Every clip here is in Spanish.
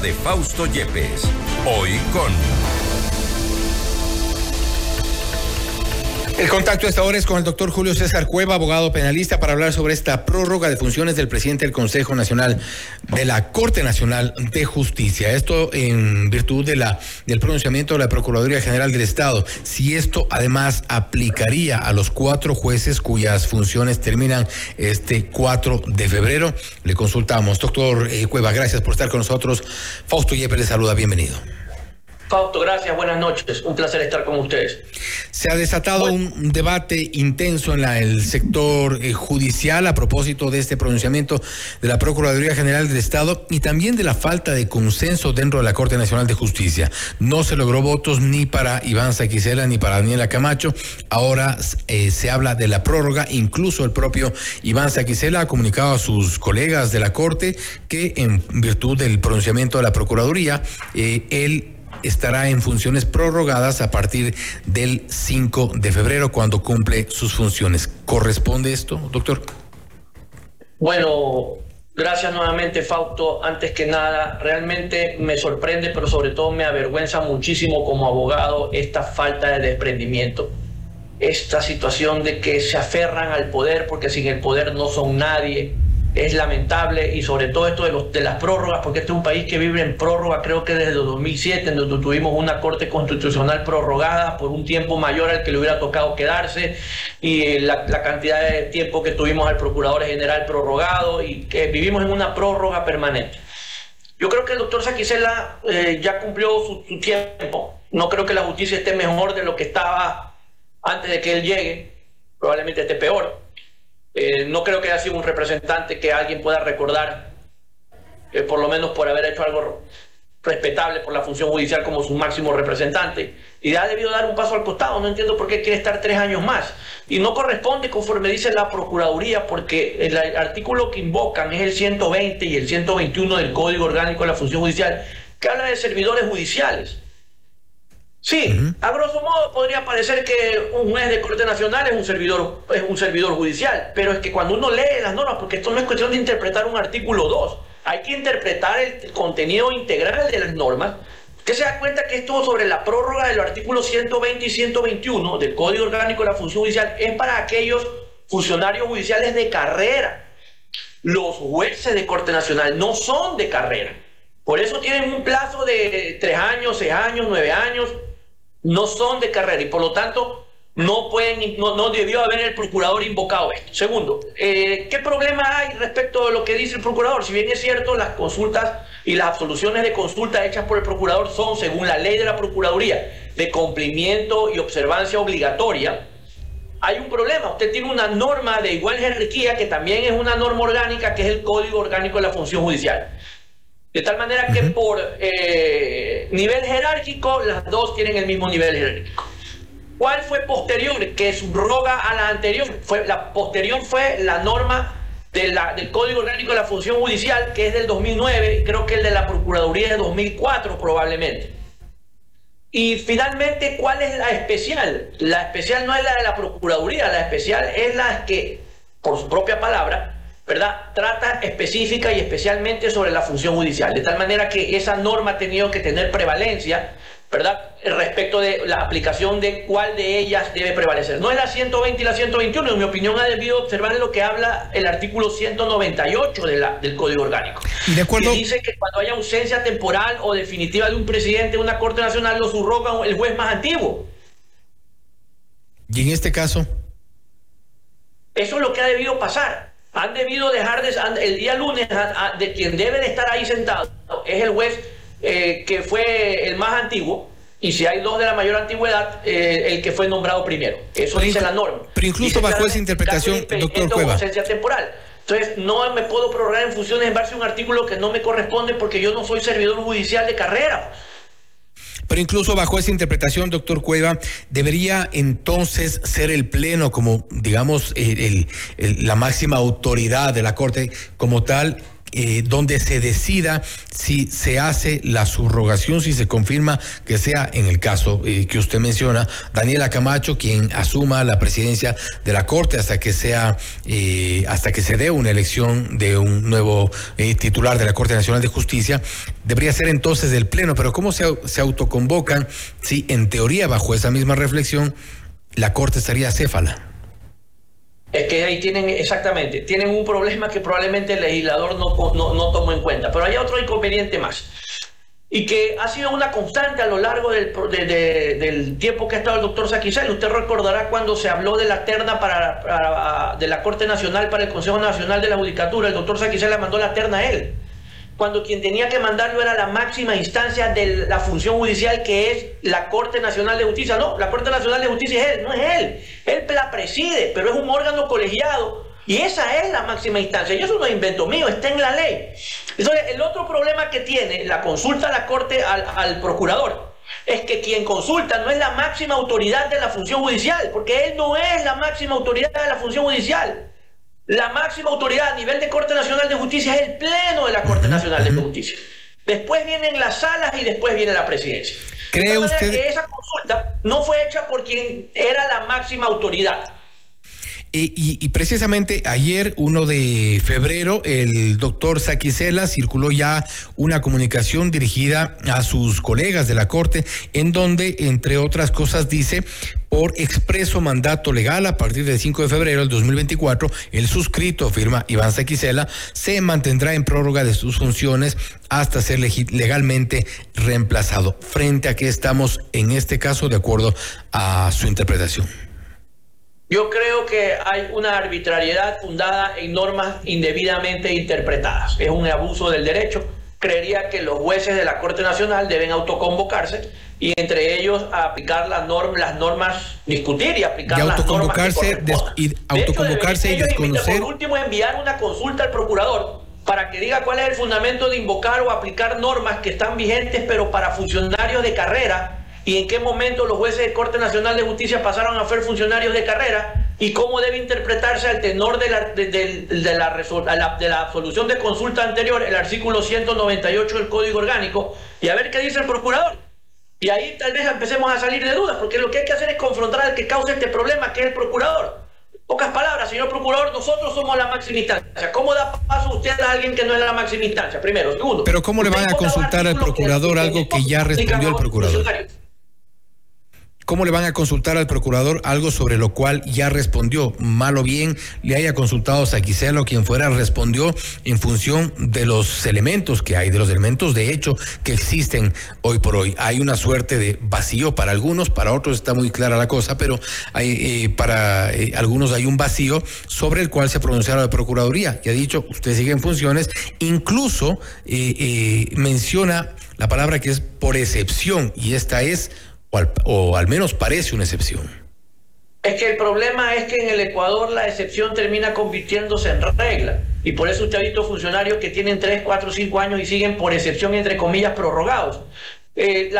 de Fausto Yepes. Hoy con... El contacto a esta hora es con el doctor Julio César Cueva, abogado penalista, para hablar sobre esta prórroga de funciones del presidente del Consejo Nacional de la Corte Nacional de Justicia. Esto en virtud de la, del pronunciamiento de la Procuraduría General del Estado. Si esto además aplicaría a los cuatro jueces cuyas funciones terminan este 4 de febrero, le consultamos. Doctor eh, Cueva, gracias por estar con nosotros. Fausto Yepes le saluda, bienvenido. Fausto, gracias, buenas noches. Un placer estar con ustedes. Se ha desatado un debate intenso en la, el sector eh, judicial a propósito de este pronunciamiento de la Procuraduría General del Estado y también de la falta de consenso dentro de la Corte Nacional de Justicia. No se logró votos ni para Iván Saquicela ni para Daniela Camacho. Ahora eh, se habla de la prórroga. Incluso el propio Iván Saquicela ha comunicado a sus colegas de la Corte que en virtud del pronunciamiento de la Procuraduría, eh, él estará en funciones prorrogadas a partir del 5 de febrero, cuando cumple sus funciones. ¿Corresponde esto, doctor? Bueno, gracias nuevamente, Fausto. Antes que nada, realmente me sorprende, pero sobre todo me avergüenza muchísimo como abogado esta falta de desprendimiento. Esta situación de que se aferran al poder porque sin el poder no son nadie es lamentable y sobre todo esto de, los, de las prórrogas, porque este es un país que vive en prórroga, creo que desde 2007, en donde tuvimos una corte constitucional prorrogada por un tiempo mayor al que le hubiera tocado quedarse y la, cantidad de tiempo que tuvimos al procurador general prorrogado y que vivimos en una prórroga permanente. Yo creo que el doctor Saquicela eh, ya cumplió su, su tiempo. No creo que la justicia esté mejor de lo que estaba antes de que él llegue. Probablemente esté peor eh, no creo que haya sido un representante que alguien pueda recordar, eh, por lo menos por haber hecho algo respetable por la función judicial como su máximo representante. Y ha debido dar un paso al costado. No entiendo por qué quiere estar tres años más. Y no corresponde conforme dice la Procuraduría, porque el artículo que invocan es el 120 y el 121 del Código Orgánico de la Función Judicial, que habla de servidores judiciales. Sí, a grosso modo podría parecer que un juez de Corte Nacional es un servidor es un servidor judicial, pero es que cuando uno lee las normas, porque esto no es cuestión de interpretar un artículo 2, hay que interpretar el contenido integral de las normas. Usted se da cuenta que esto sobre la prórroga de los artículos 120 y 121 del Código Orgánico de la Función Judicial es para aquellos funcionarios judiciales de carrera. Los jueces de Corte Nacional no son de carrera. Por eso tienen un plazo de tres años, seis años, nueve años, no son de carrera y por lo tanto no pueden, no, no debió haber el procurador invocado esto. Segundo, eh, ¿qué problema hay respecto de lo que dice el procurador? Si bien es cierto, las consultas y las absoluciones de consulta hechas por el procurador son, según la ley de la Procuraduría, de cumplimiento y observancia obligatoria, hay un problema. Usted tiene una norma de igual jerarquía que también es una norma orgánica, que es el Código Orgánico de la Función Judicial. De tal manera que por eh, nivel jerárquico, las dos tienen el mismo nivel jerárquico. ¿Cuál fue posterior? Que subroga a la anterior. Fue, la posterior fue la norma de la, del Código Orgánico de la Función Judicial, que es del 2009, y creo que el de la Procuraduría es de 2004 probablemente. Y finalmente, ¿cuál es la especial? La especial no es la de la Procuraduría, la especial es la que, por su propia palabra, ¿verdad? Trata específica y especialmente sobre la función judicial, de tal manera que esa norma ha tenido que tener prevalencia, ¿verdad? Respecto de la aplicación de cuál de ellas debe prevalecer. No es la 120 y la 121, en mi opinión ha debido observar lo que habla el artículo 198 de la, del Código Orgánico. De acuerdo. Que dice que cuando haya ausencia temporal o definitiva de un presidente de una Corte Nacional lo subroga el juez más antiguo. ¿Y en este caso? Eso es lo que ha debido pasar han debido dejar de, el día lunes de quien debe de estar ahí sentado es el juez eh, que fue el más antiguo y si hay dos de la mayor antigüedad eh, el que fue nombrado primero. Eso dice la norma. pero incluso bajo esa interpretación doctor Cueva temporal. Entonces no me puedo prorrogar en funciones en base a un artículo que no me corresponde porque yo no soy servidor judicial de carrera pero incluso bajo esa interpretación, doctor Cueva, debería entonces ser el Pleno como, digamos, la máxima autoridad de la Corte como tal eh, donde se decida si se hace la subrogación, si se confirma que sea en el caso eh, que usted menciona, Daniela Camacho quien asuma la presidencia de la Corte hasta que sea, eh, hasta que se dé una elección de un nuevo titular de la Corte Nacional de Justicia, debería ser entonces el Pleno, pero ¿cómo se, se autoconvocan si en teoría bajo esa misma reflexión la Corte estaría céfala? Es que ahí tienen, exactamente, tienen un problema que probablemente el legislador no, no, tomó en cuenta. Pero hay otro inconveniente más. Y que ha sido una constante a lo largo del, del tiempo que ha estado el doctor Saquicel. Usted recordará cuando se habló de la terna para, de la Corte Nacional para el Consejo Nacional de la Judicatura. El doctor Saquicel le mandó la terna a él cuando quien tenía que mandarlo era la máxima instancia de la función judicial que es la Corte Nacional de Justicia. No, la Corte Nacional de Justicia es él, no es él. Él la preside, pero es un órgano colegiado y esa es la máxima instancia. Y eso no es invento mío, está en la ley. Entonces, el otro problema que tiene la consulta a la Corte al, al procurador es que quien consulta no es la máxima autoridad de la función judicial, porque él no es la máxima autoridad de la función judicial. La máxima autoridad a nivel de Corte Nacional de Justicia es el Pleno de la Corte Nacional de Justicia. Después vienen las salas y después viene la presidencia. ¿Cree usted que esa consulta no fue hecha por quien era la máxima autoridad? Y, precisamente ayer, 1 de febrero, el doctor Saquicela circuló ya una comunicación dirigida a sus colegas de la Corte, en donde, entre otras cosas, dice, por expreso mandato legal, a partir del 5 de febrero del 2024, el suscrito, firma Iván Saquicela, se mantendrá en prórroga de sus funciones hasta ser legalmente reemplazado. Frente a que estamos, en este caso, de acuerdo a su interpretación. Yo creo que hay una arbitrariedad fundada en normas indebidamente interpretadas. Es un abuso del derecho. Creería que los jueces de la Corte Nacional deben autoconvocarse y entre ellos aplicar las normas, las normas discutir y aplicar y autoconvocarse, las normas y autoconvocarse y desconocer. Por último, enviar una consulta al procurador para que diga cuál es el fundamento de invocar o aplicar normas que están vigentes, pero para funcionarios de carrera y en qué momento los jueces de Corte Nacional de Justicia pasaron a ser funcionarios de carrera y cómo debe interpretarse al tenor de la, de, la, de la absolución de consulta anterior el artículo 198 del Código Orgánico y a ver qué dice el procurador. Y ahí tal vez empecemos a salir de dudas, porque lo que hay que hacer es confrontar al que causa este problema, que es el procurador. Pocas palabras, señor procurador, nosotros somos la máxima instancia. ¿Cómo da paso usted a alguien que no es la máxima instancia? Primero. Segundo. Pero ¿cómo le van a consultar al procurador algo que ya respondió el procurador? ¿Cómo le van a consultar al procurador algo sobre lo cual ya respondió? Mal o bien le haya consultado a o quien fuera, respondió en función de los elementos que hay, de los elementos de hecho que existen hoy por hoy. Hay una suerte de vacío para algunos, para otros está muy clara la cosa, pero hay, eh, para eh, algunos hay un vacío sobre el cual se pronunciaron la Procuraduría. Y ha dicho, usted sigue en funciones, incluso eh, menciona la palabra que es por excepción, y esta es o al, menos parece una excepción. Es que el problema es que en el Ecuador la excepción termina convirtiéndose en regla. Y por eso usted ha visto funcionarios que tienen 3, 4, 5 años y siguen por excepción, entre comillas, prorrogados. Eh,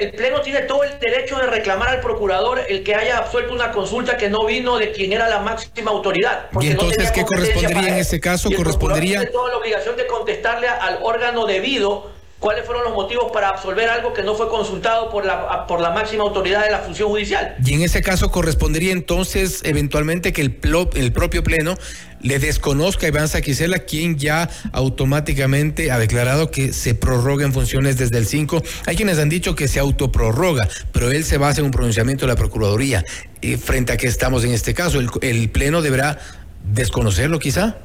el Pleno tiene todo el derecho de reclamar al procurador el que haya absuelto una consulta que no vino de quien era la máxima autoridad. ¿Y entonces qué correspondería en ese caso? correspondería. Tiene toda la obligación de contestarle al órgano debido cuáles fueron los motivos para absolver algo que no fue consultado por la, por la máxima autoridad de la función judicial. Y en ese caso correspondería entonces eventualmente que el, el propio Pleno le desconozca a Iván Saquicela, quien ya automáticamente ha declarado que se prorroga en funciones desde el 5. Hay quienes han dicho que se autoprorroga, pero él se basa en un pronunciamiento de la Procuraduría. Eh, frente a que estamos en este caso, el Pleno deberá desconocerlo quizá.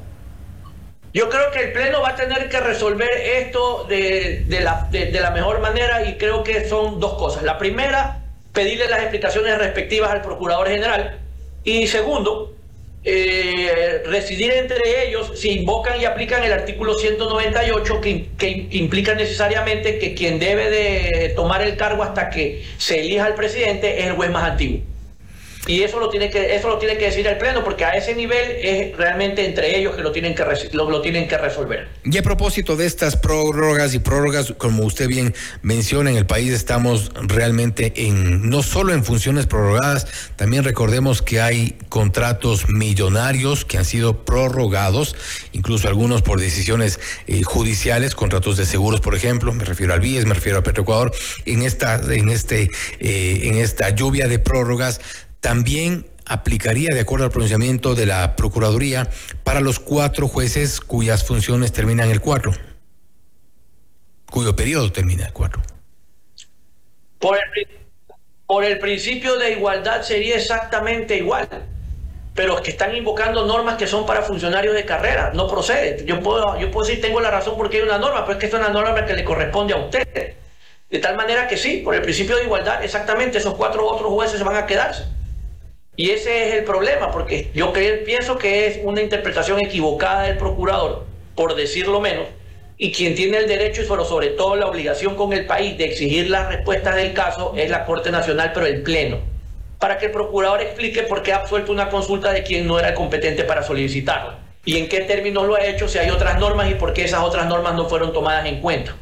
Yo creo que el Pleno va a tener que resolver esto de, la, de, la mejor manera y creo que son dos cosas. La primera, pedirle las explicaciones respectivas al Procurador General. Y segundo, eh, residir entre ellos si invocan y aplican el artículo 198 que, que, implica necesariamente que quien debe de tomar el cargo hasta que se elija al presidente es el juez más antiguo. Y eso lo tiene que eso lo tiene que decir el pleno porque a ese nivel es realmente entre ellos que lo tienen que lo, lo, tienen que resolver. Y a propósito de estas prórrogas y prórrogas, como usted bien menciona, en el país estamos realmente en no solo en funciones prorrogadas, también recordemos que hay contratos millonarios que han sido prorrogados, incluso algunos por decisiones eh, judiciales, contratos de seguros, por ejemplo, me refiero al BIES, me refiero a Petroecuador, en esta en este eh, en esta lluvia de prórrogas también aplicaría, de acuerdo al pronunciamiento de la Procuraduría, para los cuatro jueces cuyas funciones terminan el 4, cuyo periodo termina el 4. Por el, por el principio de igualdad sería exactamente igual, pero es que están invocando normas que son para funcionarios de carrera, no procede. Yo puedo, yo puedo decir, tengo la razón porque hay una norma, pero es que es una norma que le corresponde a usted. De tal manera que sí, por el principio de igualdad, exactamente, esos cuatro otros jueces se van a quedarse. Y ese es el problema, porque yo pienso que es una interpretación equivocada del procurador, por decirlo menos, y quien tiene el derecho y sobre, todo la obligación con el país de exigir las respuestas del caso es la Corte Nacional, pero el Pleno, para que el procurador explique por qué ha absuelto una consulta de quien no era competente para solicitarla, y en qué términos lo ha hecho, si hay otras normas y por qué esas otras normas no fueron tomadas en cuenta.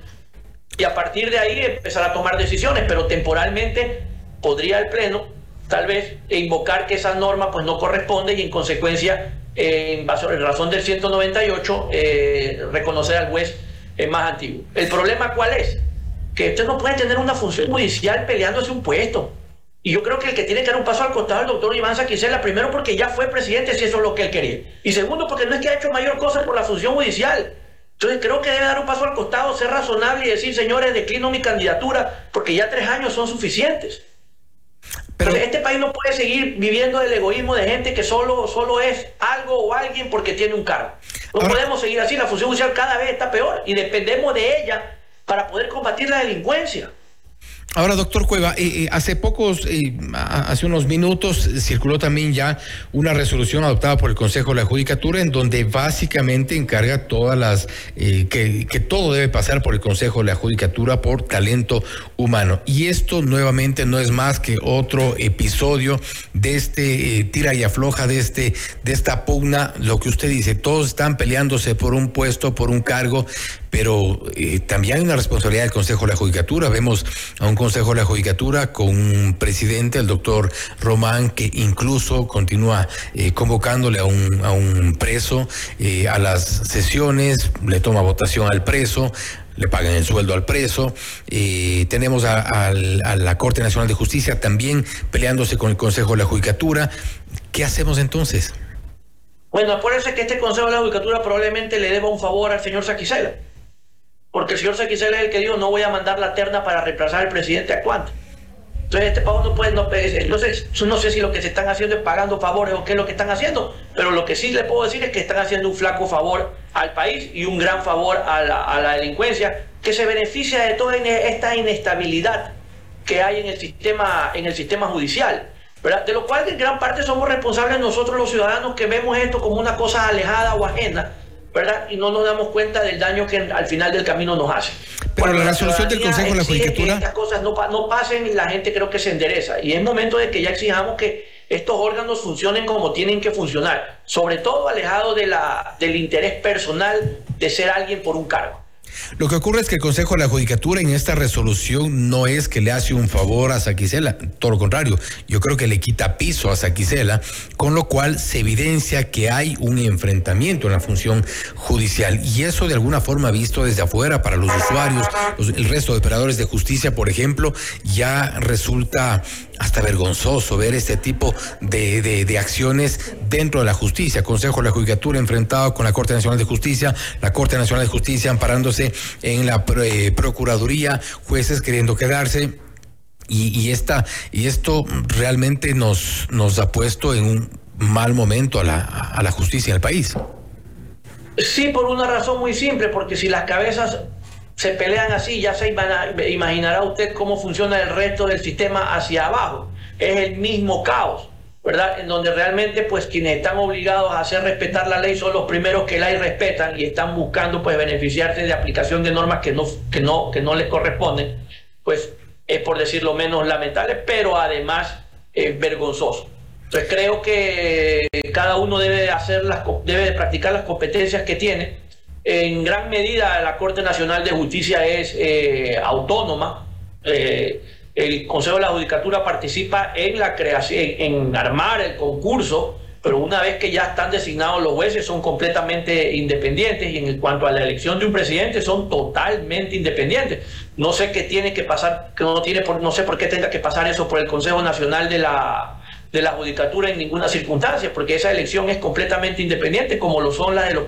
Y a partir de ahí empezar a tomar decisiones, pero temporalmente podría el Pleno tal vez invocar que esa norma pues no corresponde y en consecuencia, en, razón del 198, eh, reconocer al juez más antiguo. ¿El problema cuál es? Que usted no puede tener una función judicial peleándose un puesto. Y yo creo que el que tiene que dar un paso al costado es el doctor Iván Saquicela, primero porque ya fue presidente, si eso es lo que él quería. Y segundo porque no es que ha hecho mayor cosa por la función judicial. Entonces creo que debe dar un paso al costado, ser razonable y decir, señores, declino mi candidatura, porque ya tres años son suficientes. Pero este país no puede seguir viviendo del egoísmo de gente que solo, solo es algo o alguien porque tiene un cargo. No podemos seguir así, la función judicial cada vez está peor y dependemos de ella para poder combatir la delincuencia. Ahora, doctor Cueva, eh, eh, hace pocos, eh, hace unos minutos, circuló también ya una resolución adoptada por el Consejo de la Judicatura en donde básicamente encarga todas las, que, que, todo debe pasar por el Consejo de la Judicatura por talento humano. Y esto nuevamente no es más que otro episodio de este tira y afloja, de, este, de esta pugna, lo que usted dice, todos están peleándose por un puesto, por un cargo, pero eh, también hay una responsabilidad del Consejo de la Judicatura. Vemos a un Consejo de la Judicatura con un presidente, el doctor Román, que incluso continúa eh, convocándole a un, a un preso eh, a las sesiones, le toma votación al preso, le pagan el sueldo al preso. tenemos a, la Corte Nacional de Justicia también peleándose con el Consejo de la Judicatura. ¿Qué hacemos entonces? Bueno, acuérdense que este Consejo de la Judicatura probablemente le deba un favor al señor Saquicela porque el señor Saquicela es el que dijo no voy a mandar la terna para reemplazar al presidente actuante. Entonces este pago no puede, no, entonces no sé si lo que se están haciendo es pagando favores o qué es lo que están haciendo, pero lo que sí le puedo decir es que están haciendo un flaco favor al país y un gran favor a la, a la delincuencia que se beneficia de toda esta inestabilidad que hay en el sistema, en el sistema judicial. De lo cual en gran parte somos responsables nosotros los ciudadanos que vemos esto como una cosa alejada o ajena ¿verdad? Y no nos damos cuenta del daño que al final del camino nos hace. Pero la resolución del Consejo de la Judicatura. Que estas cosas no, no pasen y la gente creo que se endereza. Y es momento de que ya exijamos que estos órganos funcionen como tienen que funcionar, sobre todo alejado de la, del interés personal de ser alguien por un cargo. Lo que ocurre es que el Consejo de la Judicatura en esta resolución no es que le hace un favor a Saquicela, todo lo contrario, yo creo que le quita piso a Saquicela, con lo cual se evidencia que hay un enfrentamiento en la función judicial y eso de alguna forma visto desde afuera para los usuarios, el resto de operadores de justicia, por ejemplo, ya resulta hasta vergonzoso ver este tipo de, de, acciones dentro de la justicia. Consejo de la Judicatura enfrentado con la Corte Nacional de Justicia, la Corte Nacional de Justicia amparándose en la eh, Procuraduría, jueces queriendo quedarse. Y, esta, y esto realmente nos, nos ha puesto en un mal momento a la, a la justicia del país. Sí, por una razón muy simple, porque si las cabezas se pelean así, ya se imaginará usted cómo funciona el resto del sistema hacia abajo. Es el mismo caos, ¿verdad? En donde realmente pues quienes están obligados a hacer respetar la ley son los primeros que la respetan y están buscando pues beneficiarse de aplicación de normas que no, que no, que no les corresponden, pues es por decirlo menos lamentable, pero además es vergonzoso. Entonces creo que cada uno debe hacer las debe practicar las competencias que tiene. En gran medida la Corte Nacional de Justicia es eh, autónoma. Eh, el Consejo de la Judicatura participa en la creación, en armar el concurso pero una vez que ya están designados los jueces son completamente independientes y en cuanto a la elección de un presidente son totalmente independientes. No sé qué tiene que pasar, no tiene por, no sé por qué tenga que pasar eso por el Consejo Nacional de la de la judicatura en ninguna circunstancia, porque esa elección es completamente independiente, como lo son las de los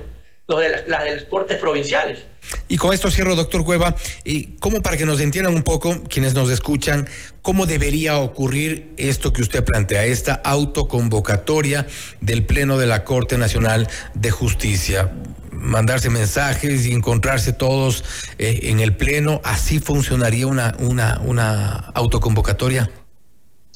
de las, de las cortes provinciales. Y con esto cierro, doctor Cueva, y cómo para que nos entiendan un poco quienes nos escuchan, cómo debería ocurrir esto que usted plantea, esta autoconvocatoria del Pleno de la Corte Nacional de Justicia. Mandarse mensajes y encontrarse todos eh, en el Pleno, ¿así funcionaría una, una, una autoconvocatoria?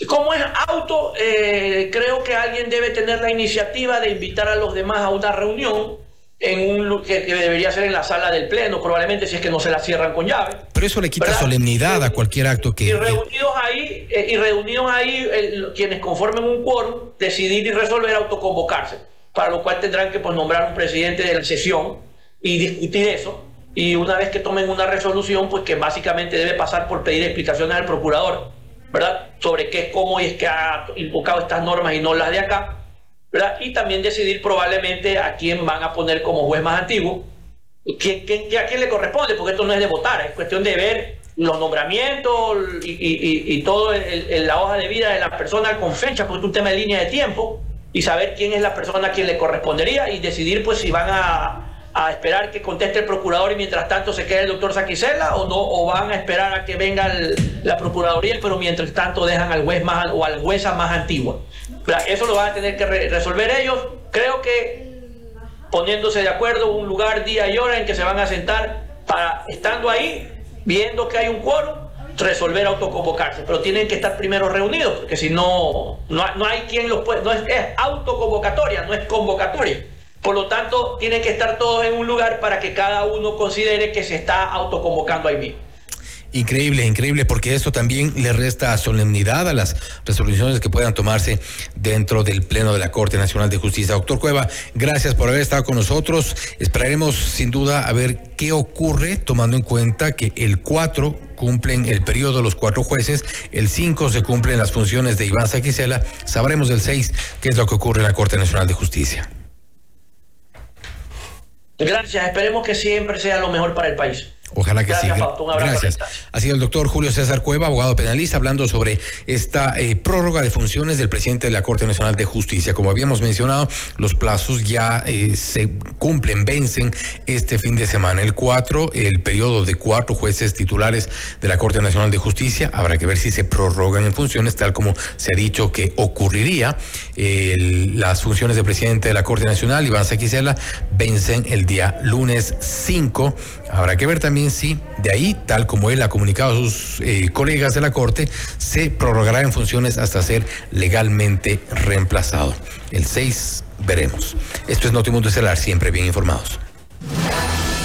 Como es auto, eh, creo que alguien debe tener la iniciativa de invitar a los demás a una reunión en un que, que, debería ser en la sala del pleno, probablemente si es que no se la cierran con llave. Pero eso le quita solemnidad a cualquier acto que. Y reunidos ahí, eh, y reunidos ahí quienes conformen un quórum, decidir y resolver autoconvocarse, para lo cual tendrán que pues, nombrar un presidente de la sesión y discutir eso. Y una vez que tomen una resolución, pues que básicamente debe pasar por pedir explicaciones al procurador, ¿verdad? Sobre qué, cómo y es que ha invocado estas normas y no las de acá y también decidir probablemente a quién van a poner como juez más antiguo, quién, a quién le corresponde, porque esto no es de votar, es cuestión de ver los nombramientos y, y, y todo la hoja de vida de la persona con fecha, porque es un tema de línea de tiempo, y saber quién es la persona a quien le correspondería y decidir pues si van a, a esperar que conteste el procurador y mientras tanto se quede el doctor Saquicela o no o van a esperar a que venga la procuraduría pero mientras tanto dejan al juez más o al jueza más antigua eso lo van a tener que resolver ellos. Creo que poniéndose de acuerdo un lugar, día y hora en que se van a sentar para, estando ahí, viendo que hay un quórum, resolver autoconvocarse. Pero tienen que estar primero reunidos, porque si no, no, hay quien los puede. No es, es autoconvocatoria, no es convocatoria. Por lo tanto, tienen que estar todos en un lugar para que cada uno considere que se está autoconvocando ahí mismo. Increíble, increíble, porque esto también le resta solemnidad a las resoluciones que puedan tomarse dentro del Pleno de la Corte Nacional de Justicia. Doctor Cueva, gracias por haber estado con nosotros. Esperaremos sin duda a ver qué ocurre, tomando en cuenta que el 4 cumplen el periodo los cuatro jueces, el 5 se cumplen las funciones de Iván Saquicela, sabremos del 6 qué es lo que ocurre en la Corte Nacional de Justicia. Gracias, esperemos que siempre sea lo mejor para el país. Ojalá que sí. Gracias. Ha sido el doctor Julio César Cueva, abogado penalista, hablando sobre esta eh, prórroga de funciones del presidente de la Corte Nacional de Justicia. Como habíamos mencionado, los plazos ya eh, se cumplen, vencen este fin de semana. El 4, el periodo de cuatro jueces titulares de la Corte Nacional de Justicia. Habrá que ver si se prorrogan en funciones, tal como se ha dicho que ocurriría. las funciones del presidente de la Corte Nacional, Iván Saquicela, vencen el día lunes 5. Habrá que ver también si de ahí, tal como él ha comunicado a sus eh, colegas de la Corte, se prorrogará en funciones hasta ser legalmente reemplazado. El 6 veremos. Esto es Notimundo Estelar, siempre bien informados.